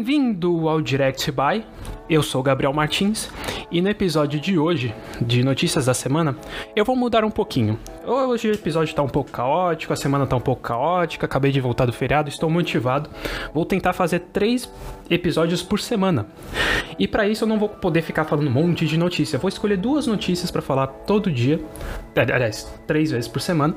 Bem-vindo ao Direct By. Eu sou Gabriel Martins e no episódio de hoje, de Notícias da Semana, eu vou mudar um pouquinho. Hoje o episódio tá um pouco caótico, a semana tá um pouco caótica, acabei de voltar do feriado, estou motivado. Vou tentar fazer três episódios por semana. E para isso eu não vou poder ficar falando um monte de notícia. vou escolher duas notícias para falar todo dia, aliás, três vezes por semana,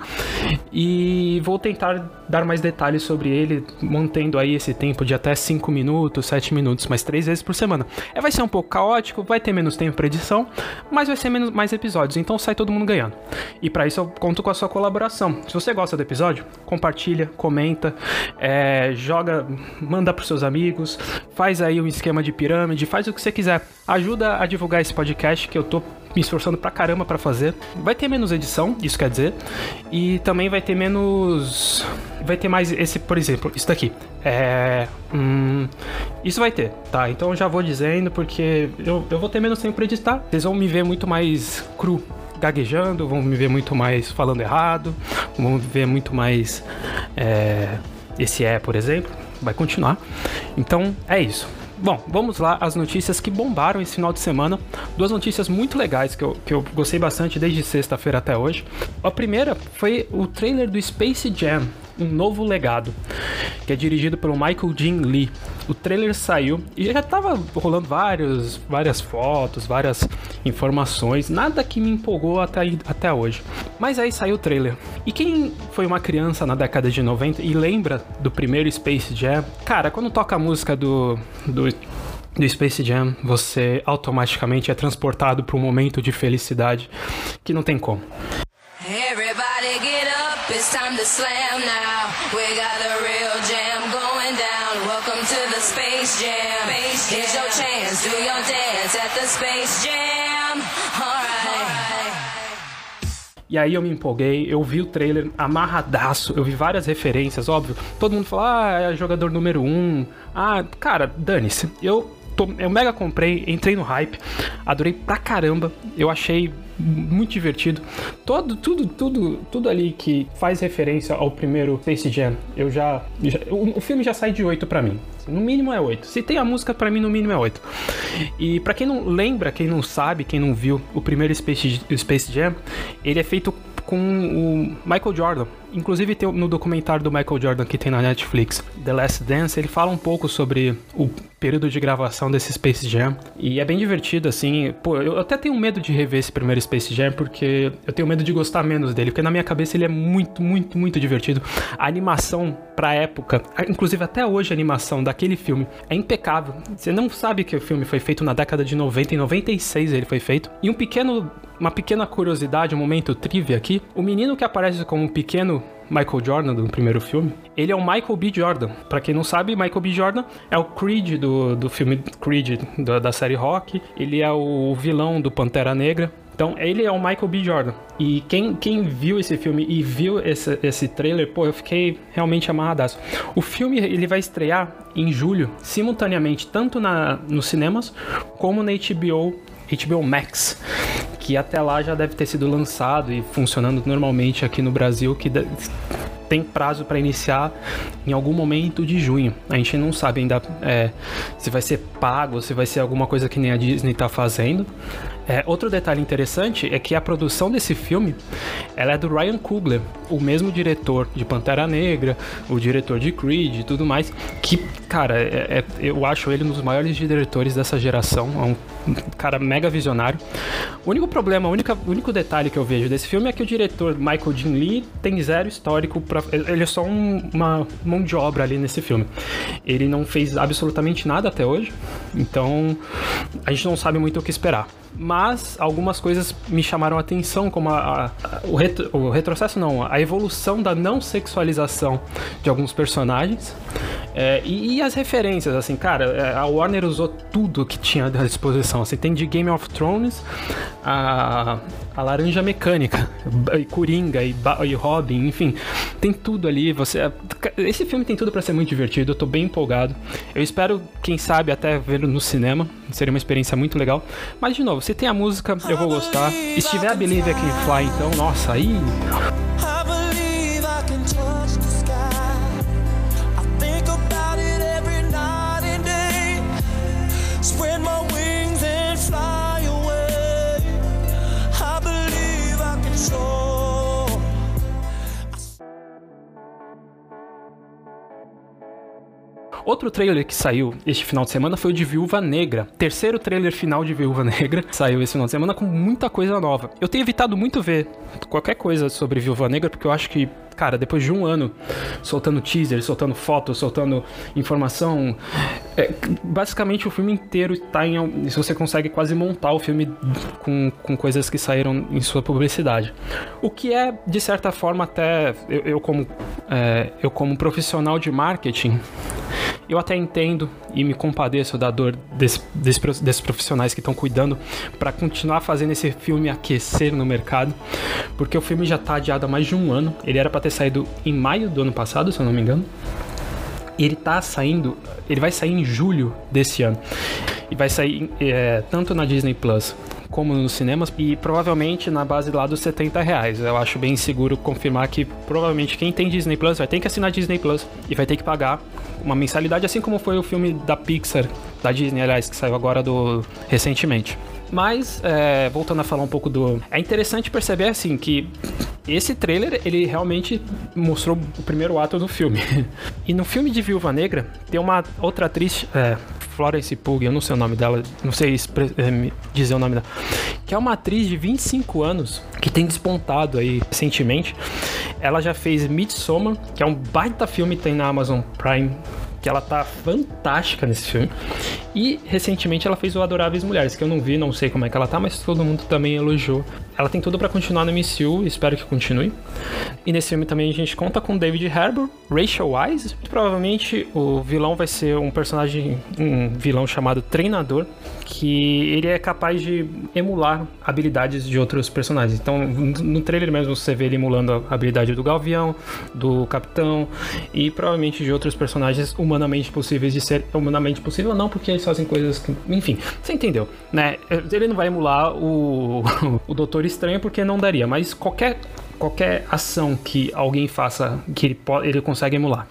e vou tentar dar mais detalhes sobre ele, mantendo aí esse tempo de até 5 minutos, 7 minutos, mas três vezes por semana. É, vai ser um pouco caótico, vai ter menos tempo para edição, mas vai ser menos, mais episódios, então sai todo mundo ganhando. E para isso eu conto com a sua colaboração. Se você gosta do episódio, compartilha, comenta, é, joga, manda pros seus amigos, faz aí um esquema de pirâmide, faz o que você quiser. Ajuda a divulgar esse podcast que eu tô me esforçando pra caramba para fazer. Vai ter menos edição, isso quer dizer, e também vai ter menos. Vai ter mais esse, por exemplo, isso daqui. É. Hum, isso vai ter, tá? Então já vou dizendo porque eu, eu vou ter menos tempo pra editar. Vocês vão me ver muito mais cru gaguejando, vão me ver muito mais falando errado, vão ver muito mais é, esse é, por exemplo, vai continuar. Então é isso. Bom, vamos lá as notícias que bombaram esse final de semana. Duas notícias muito legais que eu, que eu gostei bastante desde sexta-feira até hoje. A primeira foi o trailer do Space Jam, um novo legado, que é dirigido pelo Michael Jean Lee. O trailer saiu e já tava rolando vários, várias fotos, várias informações, nada que me empolgou até, até hoje. Mas aí saiu o trailer. E quem foi uma criança na década de 90 e lembra do primeiro Space Jam, cara, quando toca a música do, do do Space Jam, você automaticamente é transportado para um momento de felicidade que não tem como. It's time to slam now. We got the real jam going down. Welcome to the Space Jam. Here's your chance, do your dance at the Space Jam. Alright. E aí eu me empolguei, eu vi o trailer amarradaço, eu vi várias referências, óbvio. Todo mundo fala, ah, é jogador número um. Ah, cara, dane-se. Eu eu mega comprei, entrei no hype, adorei pra caramba. Eu achei muito divertido. Todo, tudo, tudo, tudo ali que faz referência ao primeiro Space Jam, eu já, já o, o, filme já sai de 8 para mim. No mínimo é 8. Se tem a música para mim no mínimo é 8. E para quem não lembra, quem não sabe, quem não viu o primeiro Space, Space Jam, ele é feito com o Michael Jordan. Inclusive tem no documentário do Michael Jordan que tem na Netflix, The Last Dance, ele fala um pouco sobre o período de gravação desse Space Jam. E é bem divertido, assim. Pô, eu até tenho medo de rever esse primeiro Space Jam, porque eu tenho medo de gostar menos dele, porque na minha cabeça ele é muito, muito, muito divertido. A animação pra época, inclusive até hoje a animação daquele filme é impecável. Você não sabe que o filme foi feito na década de 90, em 96 ele foi feito. E um pequeno uma pequena curiosidade, um momento trivia aqui. O menino que aparece como um pequeno Michael Jordan do primeiro filme, ele é o Michael B. Jordan. Para quem não sabe, Michael B. Jordan é o Creed do, do filme Creed da, da série Rock. Ele é o vilão do Pantera Negra. Então, ele é o Michael B. Jordan. E quem, quem viu esse filme e viu esse, esse trailer, pô, eu fiquei realmente amarradaço. O filme, ele vai estrear em julho, simultaneamente, tanto na, nos cinemas, como na HBO, HBO Max que até lá já deve ter sido lançado e funcionando normalmente aqui no Brasil, que tem prazo para iniciar em algum momento de junho. A gente não sabe ainda é, se vai ser pago, se vai ser alguma coisa que nem a Disney está fazendo. É, outro detalhe interessante é que a produção desse filme ela é do Ryan Coogler, o mesmo diretor de Pantera Negra, o diretor de Creed e tudo mais, que, cara, é, é, eu acho ele um dos maiores diretores dessa geração, é um cara mega visionário. O único problema, o único, único detalhe que eu vejo desse filme é que o diretor Michael Dean Lee tem zero histórico, pra, ele é só um, uma mão de obra ali nesse filme. Ele não fez absolutamente nada até hoje, então a gente não sabe muito o que esperar mas algumas coisas me chamaram a atenção, como a, a, o, retro, o, retrocesso, não, a evolução da não sexualização de alguns personagens é, e, e, as referências, assim, cara, é, a Warner usou tudo que tinha à disposição. Assim, tem de Game of Thrones a, a Laranja Mecânica, e Coringa e, e Robin, enfim, tem tudo ali. Você, esse filme tem tudo para ser muito divertido. Eu tô bem empolgado. Eu espero, quem sabe, até ver no cinema. Seria uma experiência muito legal. Mas de novo, se tem a música, eu vou gostar. E se tiver a Believe I Can Fly, então, nossa, aí. Outro trailer que saiu este final de semana foi o de Viúva Negra. Terceiro trailer final de Viúva Negra saiu esse final de semana com muita coisa nova. Eu tenho evitado muito ver qualquer coisa sobre Viúva Negra porque eu acho que cara, depois de um ano soltando teaser, soltando fotos, soltando informação, é, basicamente o filme inteiro está em. Você consegue quase montar o filme com, com coisas que saíram em sua publicidade. O que é, de certa forma, até eu, eu como, é, eu como profissional de marketing, eu até entendo e me compadeço da dor desse, desse, desses profissionais que estão cuidando para continuar fazendo esse filme aquecer no mercado, porque o filme já está adiado há mais de um ano. Ele era para ter saído em maio do ano passado, se eu não me engano. Ele tá saindo, ele vai sair em julho desse ano. E vai sair é, tanto na Disney Plus como nos cinemas e provavelmente na base lá dos 70 reais. Eu acho bem seguro confirmar que provavelmente quem tem Disney Plus vai ter que assinar Disney Plus e vai ter que pagar uma mensalidade, assim como foi o filme da Pixar, da Disney, aliás, que saiu agora do recentemente. Mas, é, voltando a falar um pouco do. É interessante perceber, assim, que esse trailer, ele realmente mostrou o primeiro ato do filme. e no filme de Viúva Negra, tem uma outra atriz, é, Florence Pugh, eu não sei o nome dela, não sei é, dizer o nome dela, que é uma atriz de 25 anos que tem despontado aí recentemente. Ela já fez Midsommar, que é um baita filme tem na Amazon Prime que ela tá fantástica nesse filme. E recentemente ela fez o Adoráveis Mulheres, que eu não vi, não sei como é que ela tá, mas todo mundo também elogiou. Ela tem tudo para continuar no MCU, espero que continue. E nesse filme também a gente conta com David Harbour, Rachel Wise. Provavelmente o vilão vai ser um personagem, um vilão chamado Treinador, que ele é capaz de emular habilidades de outros personagens. Então, no trailer mesmo você vê ele emulando a habilidade do Gavião, do Capitão e provavelmente de outros personagens humanamente possíveis de ser humanamente possível, não porque eles fazem coisas que, enfim, você entendeu, né? Ele não vai emular o o Doutor Estranho porque não daria, mas qualquer qualquer ação que alguém faça que ele, ele consegue emular.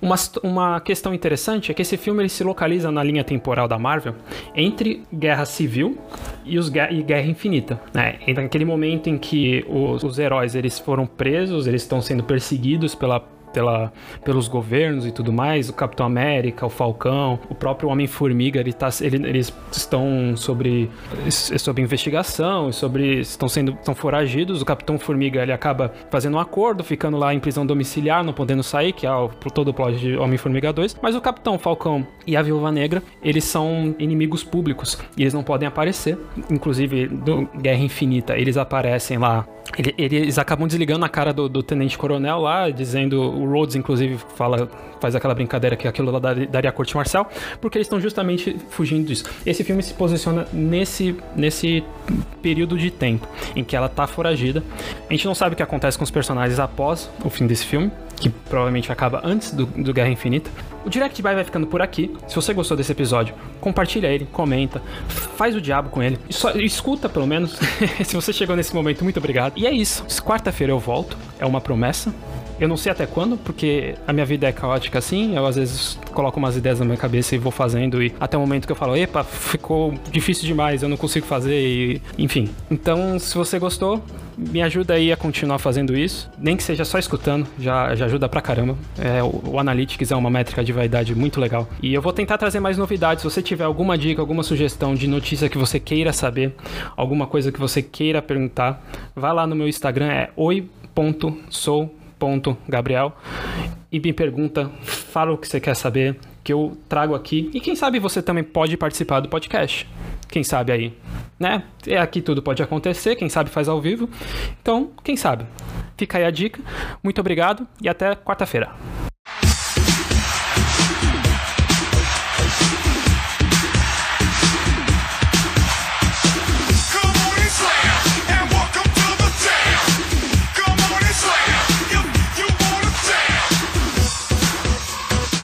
Uma, uma questão interessante é que esse filme ele se localiza na linha temporal da Marvel entre Guerra Civil e, os, e Guerra Infinita. Né? Naquele momento em que os, os heróis eles foram presos, eles estão sendo perseguidos pela pela, pelos governos e tudo mais, o Capitão América, o Falcão, o próprio Homem-Formiga, ele tá, ele, eles estão sobre, sobre investigação, sobre estão sendo estão foragidos. O Capitão Formiga ele acaba fazendo um acordo, ficando lá em prisão domiciliar, não podendo sair, que é o, todo o plot de Homem-Formiga 2. Mas o Capitão Falcão e a Viúva Negra, eles são inimigos públicos e eles não podem aparecer. Inclusive, do Guerra Infinita, eles aparecem lá eles acabam desligando a cara do, do, tenente coronel lá, dizendo. O Rhodes, inclusive, fala, faz aquela brincadeira que aquilo lá daria corte marcial, porque eles estão justamente fugindo disso. Esse filme se posiciona nesse, nesse período de tempo em que ela tá foragida. A gente não sabe o que acontece com os personagens após o fim desse filme, que provavelmente acaba antes do, do Guerra Infinita. O Direct Buy vai ficando por aqui. Se você gostou desse episódio, compartilha ele, comenta, faz o diabo com ele. Só, escuta, pelo menos. Se você chegou nesse momento, muito obrigado. E é isso. Quarta-feira eu volto. É uma promessa. Eu não sei até quando, porque a minha vida é caótica assim. Eu às vezes coloco umas ideias na minha cabeça e vou fazendo. E até o momento que eu falo, epa, ficou difícil demais, eu não consigo fazer. E, enfim. Então, se você gostou, me ajuda aí a continuar fazendo isso. Nem que seja só escutando, já, já ajuda pra caramba. É, o, o Analytics é uma métrica de vaidade muito legal. E eu vou tentar trazer mais novidades. Se você tiver alguma dica, alguma sugestão de notícia que você queira saber, alguma coisa que você queira perguntar, vá lá no meu Instagram, é oi.sou.gabriel e me pergunta, fala o que você quer saber, que eu trago aqui. E quem sabe você também pode participar do podcast. Quem sabe aí, né? É aqui tudo pode acontecer, quem sabe faz ao vivo. Então, quem sabe? Fica aí a dica. Muito obrigado e até quarta-feira.